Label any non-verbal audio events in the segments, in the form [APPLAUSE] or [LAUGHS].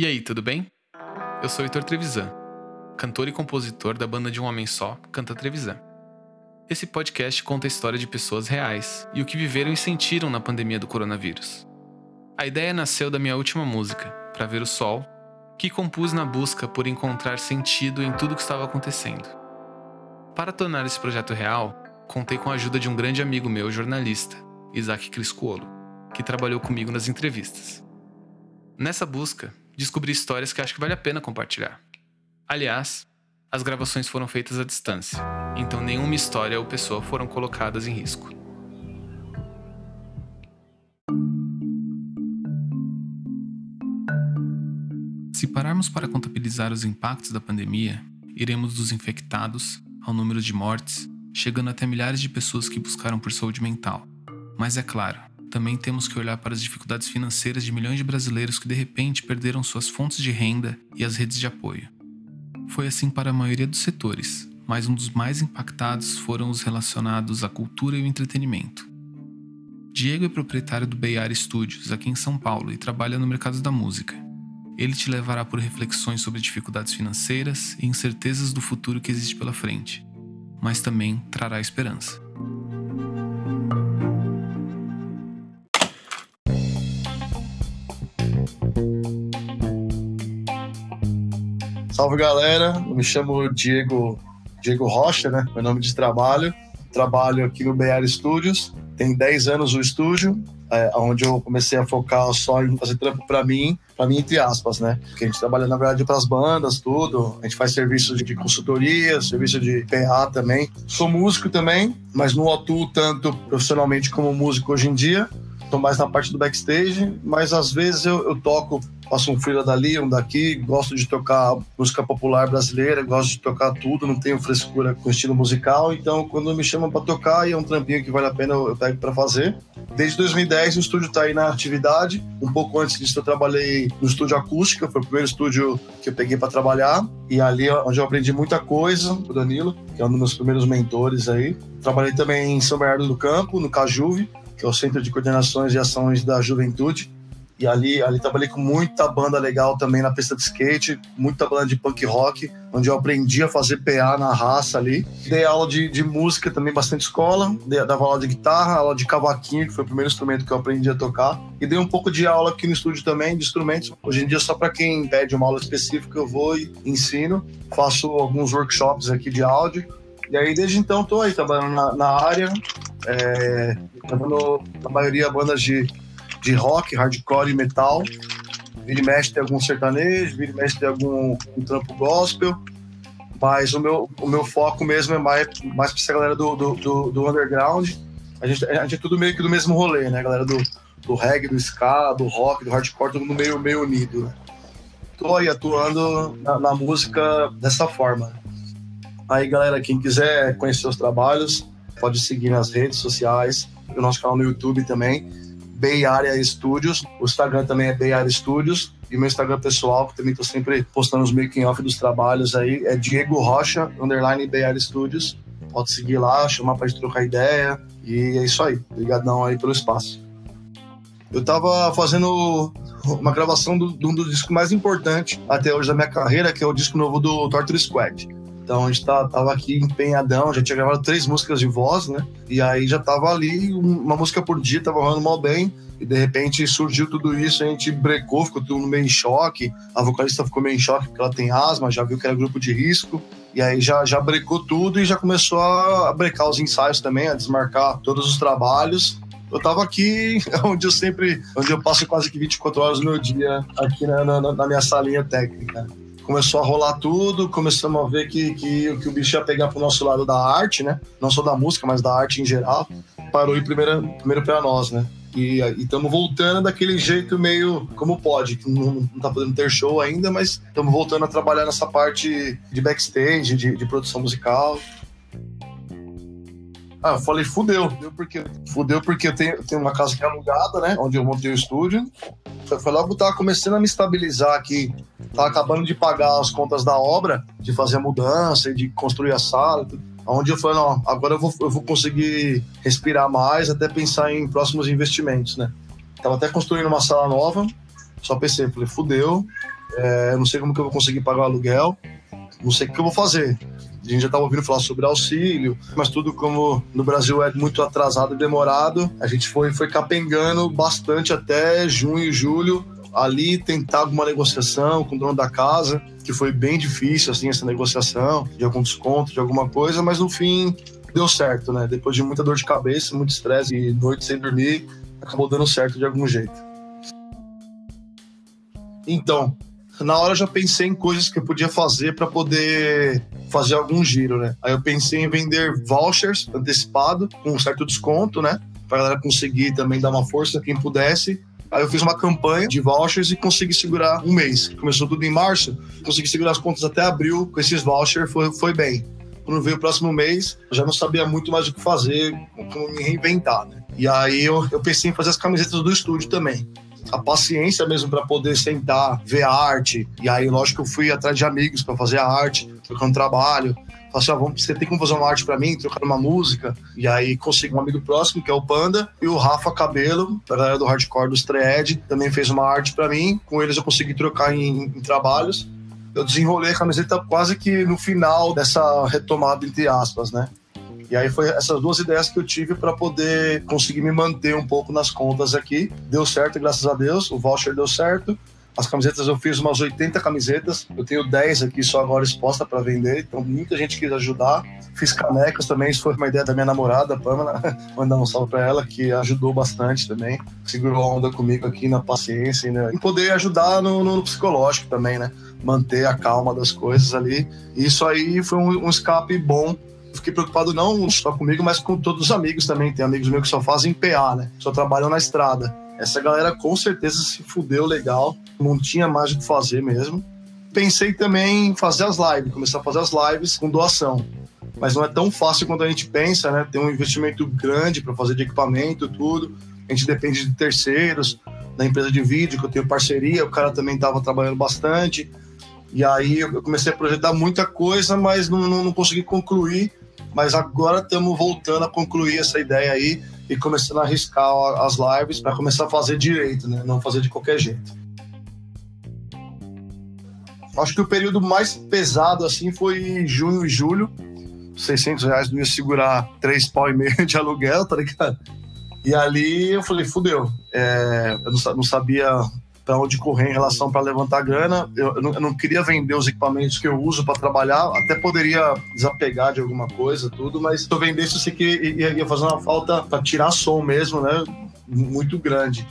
E aí, tudo bem? Eu sou Heitor Trevisan, cantor e compositor da banda de um homem só, Canta Trevisan. Esse podcast conta a história de pessoas reais e o que viveram e sentiram na pandemia do coronavírus. A ideia nasceu da minha última música, Pra Ver o Sol, que compus na busca por encontrar sentido em tudo o que estava acontecendo. Para tornar esse projeto real, contei com a ajuda de um grande amigo meu, jornalista, Isaac Criscuolo, que trabalhou comigo nas entrevistas. Nessa busca, descobri histórias que acho que vale a pena compartilhar. Aliás, as gravações foram feitas à distância, então nenhuma história ou pessoa foram colocadas em risco. Se pararmos para contabilizar os impactos da pandemia, iremos dos infectados ao número de mortes, chegando até milhares de pessoas que buscaram por saúde mental. Mas é claro, também temos que olhar para as dificuldades financeiras de milhões de brasileiros que de repente perderam suas fontes de renda e as redes de apoio. Foi assim para a maioria dos setores, mas um dos mais impactados foram os relacionados à cultura e o entretenimento. Diego é proprietário do Area Studios aqui em São Paulo e trabalha no mercado da música. Ele te levará por reflexões sobre dificuldades financeiras e incertezas do futuro que existe pela frente, mas também trará esperança. Salve galera, eu me chamo Diego, Diego Rocha, né? Meu nome de trabalho. Trabalho aqui no BR Studios. Tem 10 anos o estúdio, é, onde eu comecei a focar só em fazer trampo para mim, para mim entre aspas, né? Porque a gente trabalha na verdade para as bandas, tudo. A gente faz serviço de consultoria, serviço de PA também. Sou músico também, mas não atuo tanto profissionalmente como músico hoje em dia. Estou mais na parte do backstage, mas às vezes eu, eu toco faço um freela dali, um daqui, gosto de tocar música popular brasileira, gosto de tocar tudo, não tenho frescura com estilo musical, então quando me chamam para tocar e é um trampinho que vale a pena, eu pego para fazer. Desde 2010 o estúdio está aí na atividade. Um pouco antes disso eu trabalhei no estúdio acústica, foi o primeiro estúdio que eu peguei para trabalhar e ali é onde eu aprendi muita coisa, o Danilo, que é um dos meus primeiros mentores aí. Trabalhei também em São Bernardo do Campo, no Cajuve, que é o Centro de Coordenações e Ações da Juventude. E ali, ali trabalhei com muita banda legal também na pista de skate, muita banda de punk rock, onde eu aprendi a fazer PA na raça ali. Dei aula de, de música também, bastante escola, dei, dava aula de guitarra, aula de cavaquinho, que foi o primeiro instrumento que eu aprendi a tocar. E dei um pouco de aula aqui no estúdio também, de instrumentos. Hoje em dia, só para quem pede uma aula específica, eu vou e ensino. Faço alguns workshops aqui de áudio. E aí, desde então, estou aí trabalhando na, na área, é, trabalhando na maioria bandas de de rock, hardcore e metal. Vira e mexe tem algum sertanejo, vira e mexe tem algum um trampo gospel. Mas o meu, o meu foco mesmo é mais, mais pra essa galera do, do, do, do underground. A gente, a gente é tudo meio que do mesmo rolê, né? Galera do, do reggae, do ska, do rock, do hardcore, todo mundo meio, meio unido, né? Tô aí atuando na, na música dessa forma. Aí, galera, quem quiser conhecer os trabalhos, pode seguir nas redes sociais, o nosso canal no YouTube também. Bay Area Studios. O Instagram também é Bay Area Studios. E meu Instagram pessoal, que também estou sempre postando os making off dos trabalhos aí, é Diego Rocha, underline Bay Area Studios. Pode seguir lá, chamar pra gente trocar ideia. E é isso aí. Obrigadão aí pelo espaço. Eu tava fazendo uma gravação de um dos discos mais importantes até hoje da minha carreira, que é o disco novo do Torture Squad. Então a gente tá, tava aqui empenhadão, já tinha gravado três músicas de voz, né? E aí já tava ali, uma música por dia, tava rolando mal bem. E de repente surgiu tudo isso, a gente brecou, ficou tudo meio em choque. A vocalista ficou meio em choque porque ela tem asma, já viu que era grupo de risco. E aí já, já brecou tudo e já começou a brecar os ensaios também, a desmarcar todos os trabalhos. Eu tava aqui [LAUGHS] onde eu sempre, onde eu passo quase que 24 horas no meu dia, aqui na, na, na minha salinha técnica começou a rolar tudo, começamos a ver que, que, que o bicho ia pegar pro nosso lado da arte, né? Não só da música, mas da arte em geral. Parou em primeiro, primeiro para nós, né? E estamos voltando daquele jeito meio como pode, que não, não tá podendo ter show ainda, mas estamos voltando a trabalhar nessa parte de backstage, de, de produção musical. Ah, eu falei, fudeu. Fudeu porque, fudeu porque tenho, tenho uma casa que é alugada, né? Onde eu montei o estúdio. Foi, foi logo que tava começando a me estabilizar aqui. Tava acabando de pagar as contas da obra, de fazer a mudança e de construir a sala. Onde eu falei, não, agora eu vou, eu vou conseguir respirar mais, até pensar em próximos investimentos, né? Tava até construindo uma sala nova, Só pensei, falei, fudeu, é, não sei como que eu vou conseguir pagar o aluguel, não sei o que eu vou fazer. A gente já estava ouvindo falar sobre auxílio, mas tudo como no Brasil é muito atrasado e demorado, a gente foi, foi capengando bastante até junho, julho, ali tentar alguma negociação com o dono da casa, que foi bem difícil, assim, essa negociação, de algum desconto, de alguma coisa, mas no fim deu certo, né? Depois de muita dor de cabeça, muito estresse e noite sem dormir, acabou dando certo de algum jeito. Então, na hora eu já pensei em coisas que eu podia fazer para poder fazer algum giro, né? Aí eu pensei em vender vouchers antecipado, com um certo desconto, né? Pra galera conseguir também dar uma força, quem pudesse. Aí eu fiz uma campanha de vouchers e consegui segurar um mês. Começou tudo em março, consegui segurar as contas até abril com esses vouchers, foi, foi bem. Quando veio o próximo mês, eu já não sabia muito mais o que fazer, como me reinventar, né? E aí eu, eu pensei em fazer as camisetas do estúdio também a paciência mesmo para poder sentar, ver a arte. E aí, lógico, eu fui atrás de amigos para fazer a arte, trocando trabalho. Falei assim, ah, vamos, você tem como fazer uma arte para mim, trocar uma música? E aí consegui um amigo próximo, que é o Panda, e o Rafa Cabelo, da galera do hardcore dos Thread, também fez uma arte para mim. Com eles eu consegui trocar em, em trabalhos. Eu desenrolei a camiseta quase que no final dessa retomada, entre aspas, né? E aí foi essas duas ideias que eu tive para poder conseguir me manter um pouco nas contas aqui. Deu certo, graças a Deus. O voucher deu certo. As camisetas eu fiz umas 80 camisetas. Eu tenho 10 aqui só agora exposta para vender. Então muita gente quis ajudar. Fiz canecas também. Isso foi uma ideia da minha namorada, Pamela. [LAUGHS] Mandar um salve para ela, que ajudou bastante também. Segurou a onda comigo aqui na paciência. Né? E poder ajudar no, no psicológico também, né? Manter a calma das coisas ali. Isso aí foi um, um escape bom fiquei preocupado não só comigo, mas com todos os amigos também. Tem amigos meus que só fazem PA, né? Só trabalham na estrada. Essa galera com certeza se fudeu legal, não tinha mais o que fazer mesmo. Pensei também em fazer as lives, começar a fazer as lives com doação. Mas não é tão fácil quanto a gente pensa, né? Tem um investimento grande para fazer de equipamento, tudo. A gente depende de terceiros, da empresa de vídeo, que eu tenho parceria, o cara também estava trabalhando bastante. E aí eu comecei a projetar muita coisa, mas não, não, não consegui concluir mas agora estamos voltando a concluir essa ideia aí e começando a arriscar as lives para começar a fazer direito, né? Não fazer de qualquer jeito. Acho que o período mais pesado assim foi junho e julho. 600 reais não ia segurar três pau e meio de aluguel, tá ligado? E ali eu falei, fudeu. É, eu não sabia para onde correr em relação para levantar grana. Eu, eu, não, eu, não, queria vender os equipamentos que eu uso para trabalhar, até poderia desapegar de alguma coisa, tudo, mas se eu vendesse, sei que ia, ia fazer uma falta para tirar som mesmo, né? Muito grande.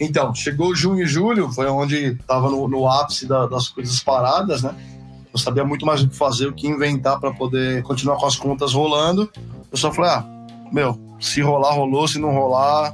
Então, chegou junho e julho, foi onde estava no, no, ápice da, das coisas paradas, né? Eu sabia muito mais o que fazer, o que inventar para poder continuar com as contas rolando. Eu só falei, ah, meu, se rolar, rolou, se não rolar,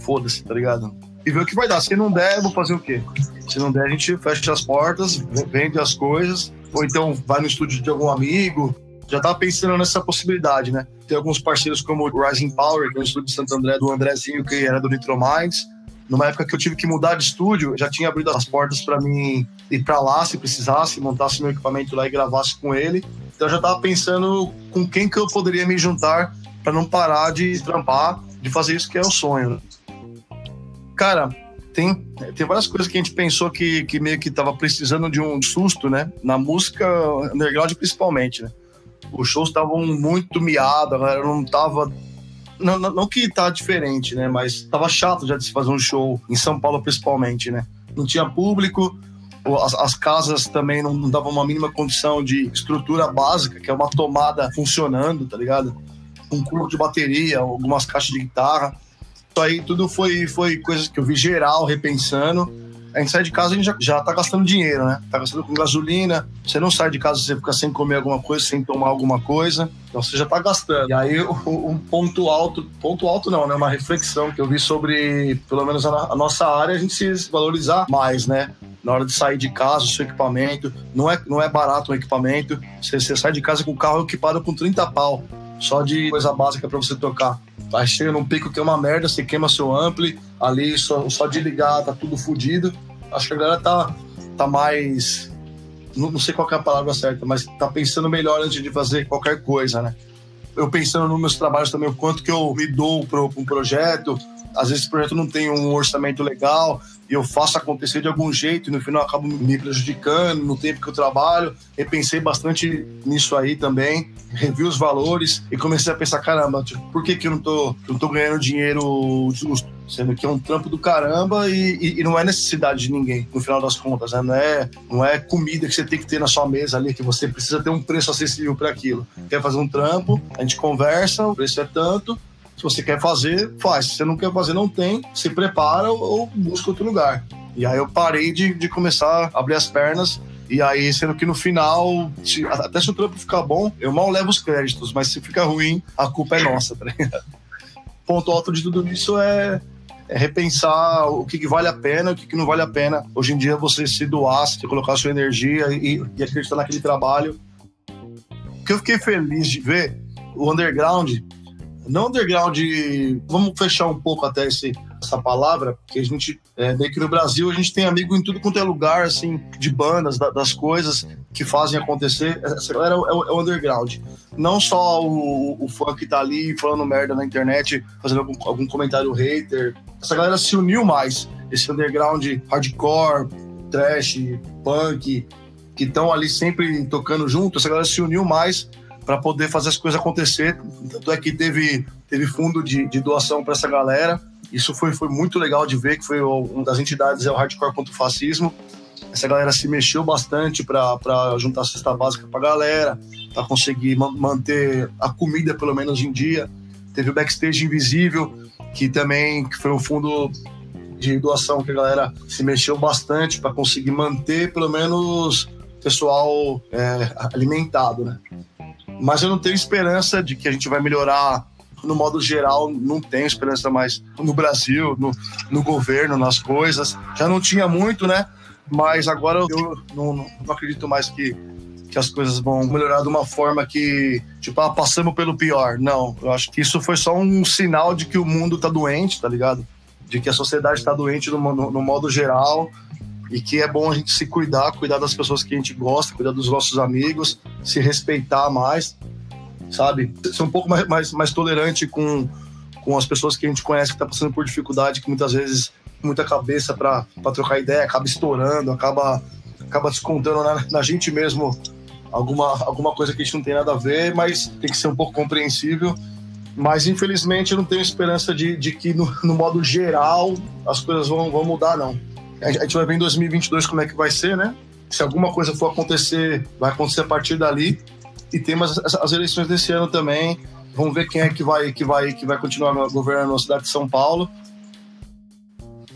foda-se, tá ligado? E ver o que vai dar. Se não der, vou fazer o quê? Se não der, a gente fecha as portas, vende as coisas, ou então vai no estúdio de algum amigo. Já tava pensando nessa possibilidade, né? Tem alguns parceiros como o Rising Power, que é o estúdio de Santo André, do Andrezinho, que era do Nitro Minds. Numa época que eu tive que mudar de estúdio, já tinha abrido as portas para mim ir para lá se precisasse, montasse meu equipamento lá e gravasse com ele. Então eu já tava pensando com quem que eu poderia me juntar para não parar de trampar, de fazer isso que é o sonho. Cara, tem, tem várias coisas que a gente pensou que, que meio que tava precisando de um susto, né? Na música underground principalmente, né? Os shows estavam muito miados, a galera não tava não, não, não, que tá diferente, né? Mas tava chato já de se fazer um show em São Paulo, principalmente, né? Não tinha público, as, as casas também não, não davam uma mínima condição de estrutura básica, que é uma tomada funcionando, tá ligado? Um curvo de bateria, algumas caixas de guitarra. Isso aí tudo foi, foi coisas que eu vi geral repensando. A gente sai de casa, a gente já, já tá gastando dinheiro, né? Tá gastando com gasolina. Você não sai de casa, você fica sem comer alguma coisa, sem tomar alguma coisa. Então você já tá gastando. E aí, um ponto alto, ponto alto não, né? Uma reflexão que eu vi sobre, pelo menos a, a nossa área, a gente se valorizar mais, né? na hora de sair de casa, o seu equipamento. Não é, não é barato um equipamento. Você, você sai de casa com o carro equipado com 30 pau, só de coisa básica para você tocar. Aí chega num pico que é uma merda, você queima seu ampli, ali só, só de ligar tá tudo fodido. Acho que a galera tá, tá mais. Não, não sei qual é a palavra certa, mas tá pensando melhor antes de fazer qualquer coisa, né? Eu pensando nos meus trabalhos também, o quanto que eu me dou para um projeto, às vezes o projeto não tem um orçamento legal e eu faço acontecer de algum jeito e no final acabo me prejudicando no tempo que eu trabalho. Repensei bastante nisso aí também, revi os valores e comecei a pensar, caramba, tipo, por que, que eu não tô, não tô ganhando dinheiro justo? Sendo que é um trampo do caramba e, e, e, não é necessidade de ninguém, no final das contas, né? Não é, não é comida que você tem que ter na sua mesa ali, que você precisa ter um preço acessível para aquilo. Quer fazer um trampo, a gente conversa, o preço é tanto, se você quer fazer, faz. Se você não quer fazer, não tem. Se prepara ou, busca outro lugar. E aí eu parei de, de começar a abrir as pernas. E aí, sendo que no final, se, até se o trampo ficar bom, eu mal levo os créditos, mas se ficar ruim, a culpa é nossa, tá ligado? [LAUGHS] Ponto alto de tudo isso é, é repensar o que, que, vale a pena e o que, que, não vale a pena. Hoje em dia, você se doar, você colocar sua energia e, e acreditar naquele trabalho. O que eu fiquei feliz de ver, o underground, não underground, vamos fechar um pouco até esse, essa palavra, porque a gente, é, meio que no Brasil, a gente tem amigo em tudo quanto é lugar, assim, de bandas, da, das coisas que fazem acontecer. Essa galera é, é, é o underground. Não só o, o que tá ali falando merda na internet, fazendo algum, algum comentário hater. Essa galera se uniu mais. Esse underground hardcore, trash, punk, que estão ali sempre tocando junto, essa galera se uniu mais para poder fazer as coisas acontecer. Tanto é que teve, teve fundo de, de doação para essa galera. Isso foi, foi muito legal de ver, que foi uma das entidades, é o Hardcore contra o Fascismo. Essa galera se mexeu bastante para juntar a cesta básica para a galera, para conseguir manter a comida, pelo menos, em dia. Teve o Backstage Invisível, que também que foi um fundo de doação que a galera se mexeu bastante para conseguir manter, pelo menos, pessoal é, alimentado, né? Mas eu não tenho esperança de que a gente vai melhorar no modo geral, não tenho esperança mais no Brasil, no, no governo, nas coisas. Já não tinha muito, né? Mas agora eu não, não, acredito mais que, que as coisas vão melhorar de uma forma que, tipo, ah, passamos pelo pior. Não, eu acho que isso foi só um sinal de que o mundo tá doente, tá ligado? De que a sociedade tá doente no, no, no modo geral e que é bom a gente se cuidar, cuidar das pessoas que a gente gosta, cuidar dos nossos amigos, se respeitar mais, sabe? Ser um pouco mais, mais, mais tolerante com, com as pessoas que a gente conhece que está passando por dificuldade, que muitas vezes muita cabeça para trocar ideia, acaba estourando, acaba, acaba descontando na, na gente mesmo alguma, alguma coisa que a gente não tem nada a ver, mas tem que ser um pouco compreensível. Mas infelizmente eu não tenho esperança de, de que no, no modo geral as coisas vão, vão mudar, não. A gente vai ver em 2022 como é que vai ser, né? Se alguma coisa for acontecer, vai acontecer a partir dali. E temos as, as eleições desse ano também. Vamos ver quem é que vai, que vai, que vai continuar governando a cidade de São Paulo.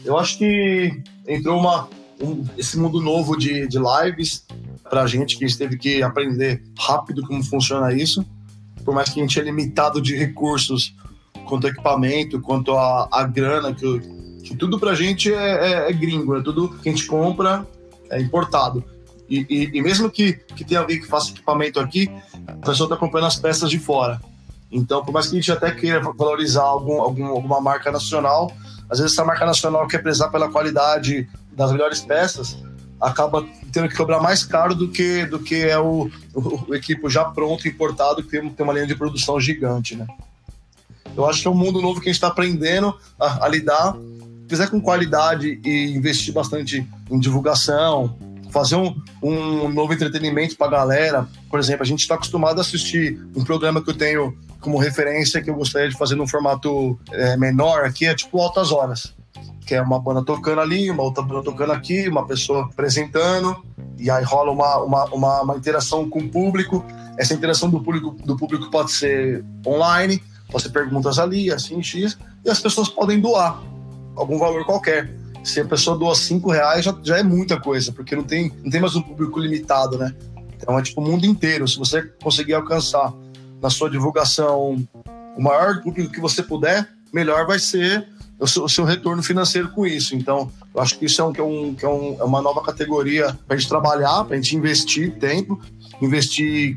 Eu acho que entrou uma, um, esse mundo novo de, de lives para a gente, que a gente teve que aprender rápido como funciona isso. Por mais que a gente é limitado de recursos quanto equipamento, quanto a, a grana que, que tudo pra gente é, é, é gringo, né? tudo que a gente compra é importado. E, e, e, mesmo que, que tenha alguém que faça equipamento aqui, a pessoa está comprando as peças de fora. Então, por mais que a gente até queira valorizar algum, algum, alguma marca nacional, às vezes essa marca nacional quer prezar pela qualidade das melhores peças, acaba tendo que cobrar mais caro do que, do que é o, o, equipo já pronto, importado, que tem, tem uma linha de produção gigante, né? Eu acho que é um mundo novo que a gente está aprendendo a, a lidar fizer com qualidade e investir bastante em divulgação, fazer um, um novo entretenimento para a galera. Por exemplo, a gente está acostumado a assistir um programa que eu tenho como referência que eu gostaria de fazer num formato é, menor aqui, é tipo Altas Horas. Que é uma banda tocando ali, uma outra banda tocando aqui, uma pessoa apresentando, e aí rola uma, uma, uma, uma interação com o público. Essa interação do público, do público pode ser online, pode ser perguntas ali, assim, X, e as pessoas podem doar algum valor qualquer. Se a pessoa doa cinco reais, já, já é muita coisa, porque não tem, não tem mais um público limitado, né? Então é tipo o mundo inteiro. Se você conseguir alcançar na sua divulgação o maior público que você puder, melhor vai ser o seu, o seu retorno financeiro com isso. Então, eu acho que isso é, um, que é, um, que é, um, é uma nova categoria para a gente trabalhar, para a gente investir tempo, investir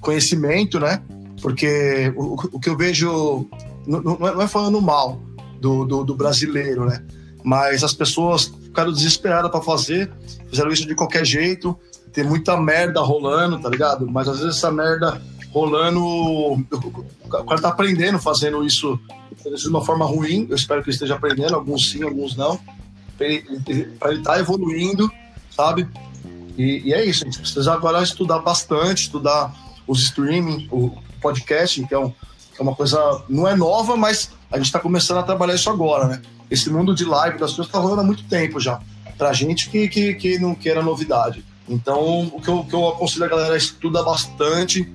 conhecimento, né? Porque o, o que eu vejo, não, não é falando mal, do, do, do brasileiro, né? Mas as pessoas ficaram desesperadas para fazer, fizeram isso de qualquer jeito, tem muita merda rolando, tá ligado? Mas às vezes essa merda rolando. O cara tá aprendendo, fazendo isso de uma forma ruim. Eu espero que ele esteja aprendendo, alguns sim, alguns não. Para ele estar tá evoluindo, sabe? E, e, é isso, a gente precisa agora estudar bastante, estudar os streaming, o podcast, que é, é uma coisa, não é nova, mas a gente está começando a trabalhar isso agora, né? Esse mundo de live das coisas está rolando há muito tempo já. Pra gente que, que, que não queira novidade. Então, o que eu, que eu aconselho a galera é estuda bastante.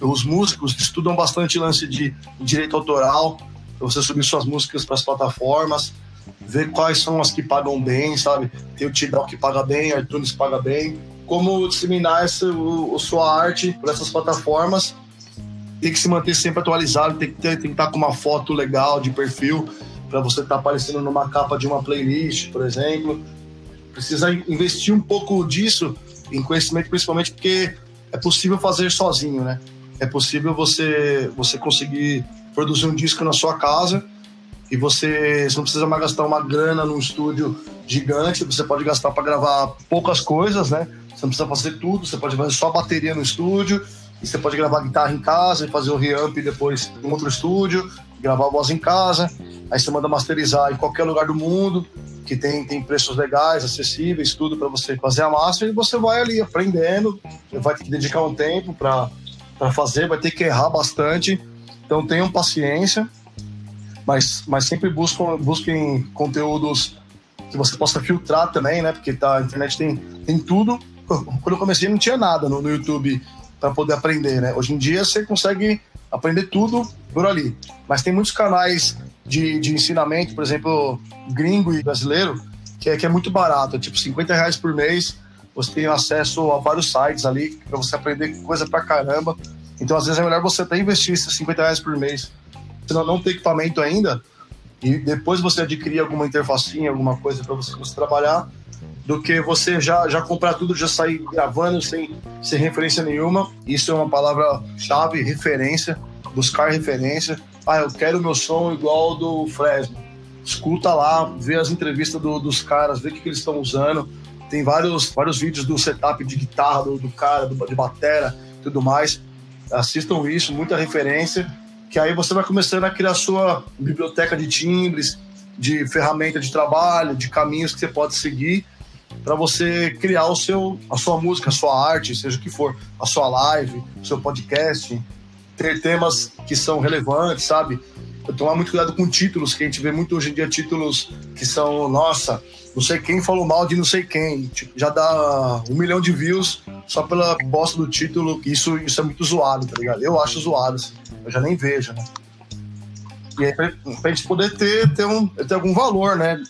Os músicos estudam bastante lance de direito autoral, você subir suas músicas para as plataformas, ver quais são as que pagam bem, sabe? Tem o Tidal que paga bem, a iTunes paga bem. Como disseminar essa, o, sua arte por essas plataformas. Tem que se manter sempre atualizado, tem que, ter, tem que estar com uma foto legal de perfil para você estar tá aparecendo numa capa de uma playlist, por exemplo. Precisa investir um pouco disso em conhecimento, principalmente porque é possível fazer sozinho, né? É possível você você conseguir produzir um disco na sua casa e você, você não precisa mais gastar uma grana num estúdio gigante, você pode gastar para gravar poucas coisas, né? Você não precisa fazer tudo, você pode fazer só bateria no estúdio, e você pode gravar guitarra em casa e fazer o reamp depois em outro estúdio, gravar a voz em casa, aí você manda masterizar em qualquer lugar do mundo, que tem, tem preços legais, acessíveis, tudo para você fazer a master, e você vai ali aprendendo, vai ter que dedicar um tempo para fazer, vai ter que errar bastante, então tenham paciência, mas, mas sempre buscam, busquem conteúdos que você possa filtrar também, né? Porque tá, a internet tem, tem tudo. [LAUGHS] Quando eu comecei não tinha nada no, no YouTube para poder aprender, né? Hoje em dia você consegue aprender tudo por ali. Mas tem muitos canais de, de ensinamento, por exemplo, gringo e brasileiro, que é, que é muito barato, tipo 50 reais por mês. Você tem acesso a vários sites ali para você aprender coisa pra caramba. Então, às vezes, é melhor você até investir esses 50 reais por mês você não, tem equipamento ainda, e depois você adquirir alguma interfacinha, alguma coisa para você, você, trabalhar, do que você já, já comprar tudo, já sair gravando sem, sem referência nenhuma. Isso é uma palavra-chave, referência, buscar referência. Ah, eu quero meu som igual do Fresno. Escuta lá, vê as entrevistas do, dos caras, vê o que, que eles estão usando. Tem vários, vários vídeos do setup de guitarra do, do cara, do, de batera tudo mais. Assistam isso, muita referência que aí você vai começando a criar sua biblioteca de timbres, de ferramenta de trabalho, de caminhos que você pode seguir para você criar o seu, a sua música, a sua arte, seja o que for, a sua live, o seu podcast, ter temas que são relevantes, sabe? Tomar muito cuidado com títulos, que a gente vê muito hoje em dia títulos que são, nossa, não sei quem falou mal de não sei quem. Tipo, já dá um milhão de views só pela bosta do título. Isso, isso é muito zoado, tá ligado? Eu acho zoado, assim. Eu já nem vejo, né? E pra, pra gente poder ter, ter, um, ter algum valor, né?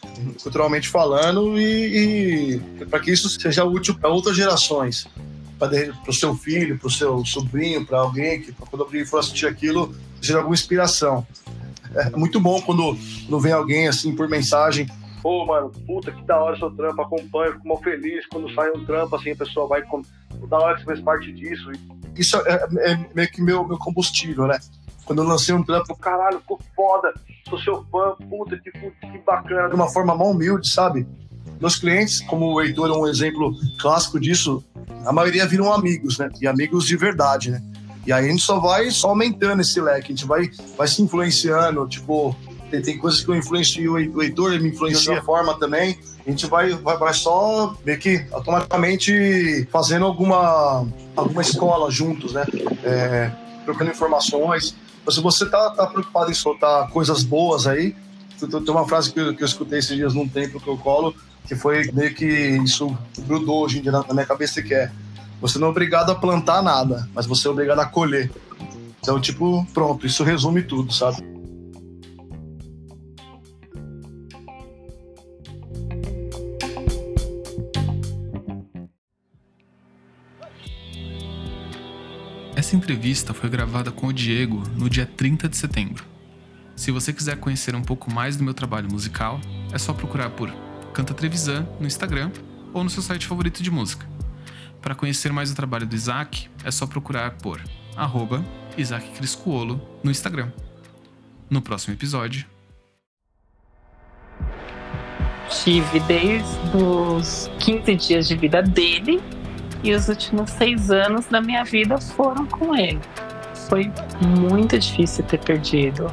Culturalmente falando, e, e para que isso seja útil para outras gerações. Para o seu filho, para o seu sobrinho, para alguém, que quando alguém for assistir aquilo, seja alguma inspiração. É muito bom quando, quando vem alguém assim por mensagem pô, mano, puta que da hora seu trampo, acompanho, fico mal feliz quando sai um trampo, assim, a pessoa vai, com, da hora que você faz parte disso. Isso é, é, é meio que meu, meu combustível, né? Quando eu lancei um trampo, caralho, ficou foda, sou seu fã, puta que, que bacana, de uma forma mal humilde, sabe? Meus clientes, como o Heitor é um exemplo clássico disso, a maioria viram amigos, né? E amigos de verdade, né? E aí a gente só vai só aumentando esse leque, a gente vai, vai se influenciando, tipo, tem, tem coisas que eu influencio o Heitor, me influencia de forma também. A gente vai, vai, vai só meio que automaticamente fazendo alguma, alguma escola juntos, né? É, trocando informações. Se você tá, tá preocupado em soltar coisas boas aí, tem uma frase que eu, que eu escutei esses dias num templo que eu colo, que foi meio que isso grudou hoje em dia na minha cabeça, que é você não é obrigado a plantar nada, mas você é obrigado a colher. Então, tipo, pronto, isso resume tudo, sabe? Essa entrevista foi gravada com o Diego no dia 30 de setembro. Se você quiser conhecer um pouco mais do meu trabalho musical, é só procurar por Canta Trevisan no Instagram ou no seu site favorito de música. Para conhecer mais o trabalho do Isaac, é só procurar por arroba Isaac Criscuolo no Instagram. No próximo episódio. Tive desde os 15 dias de vida dele e os últimos seis anos da minha vida foram com ele. foi muito difícil ter perdido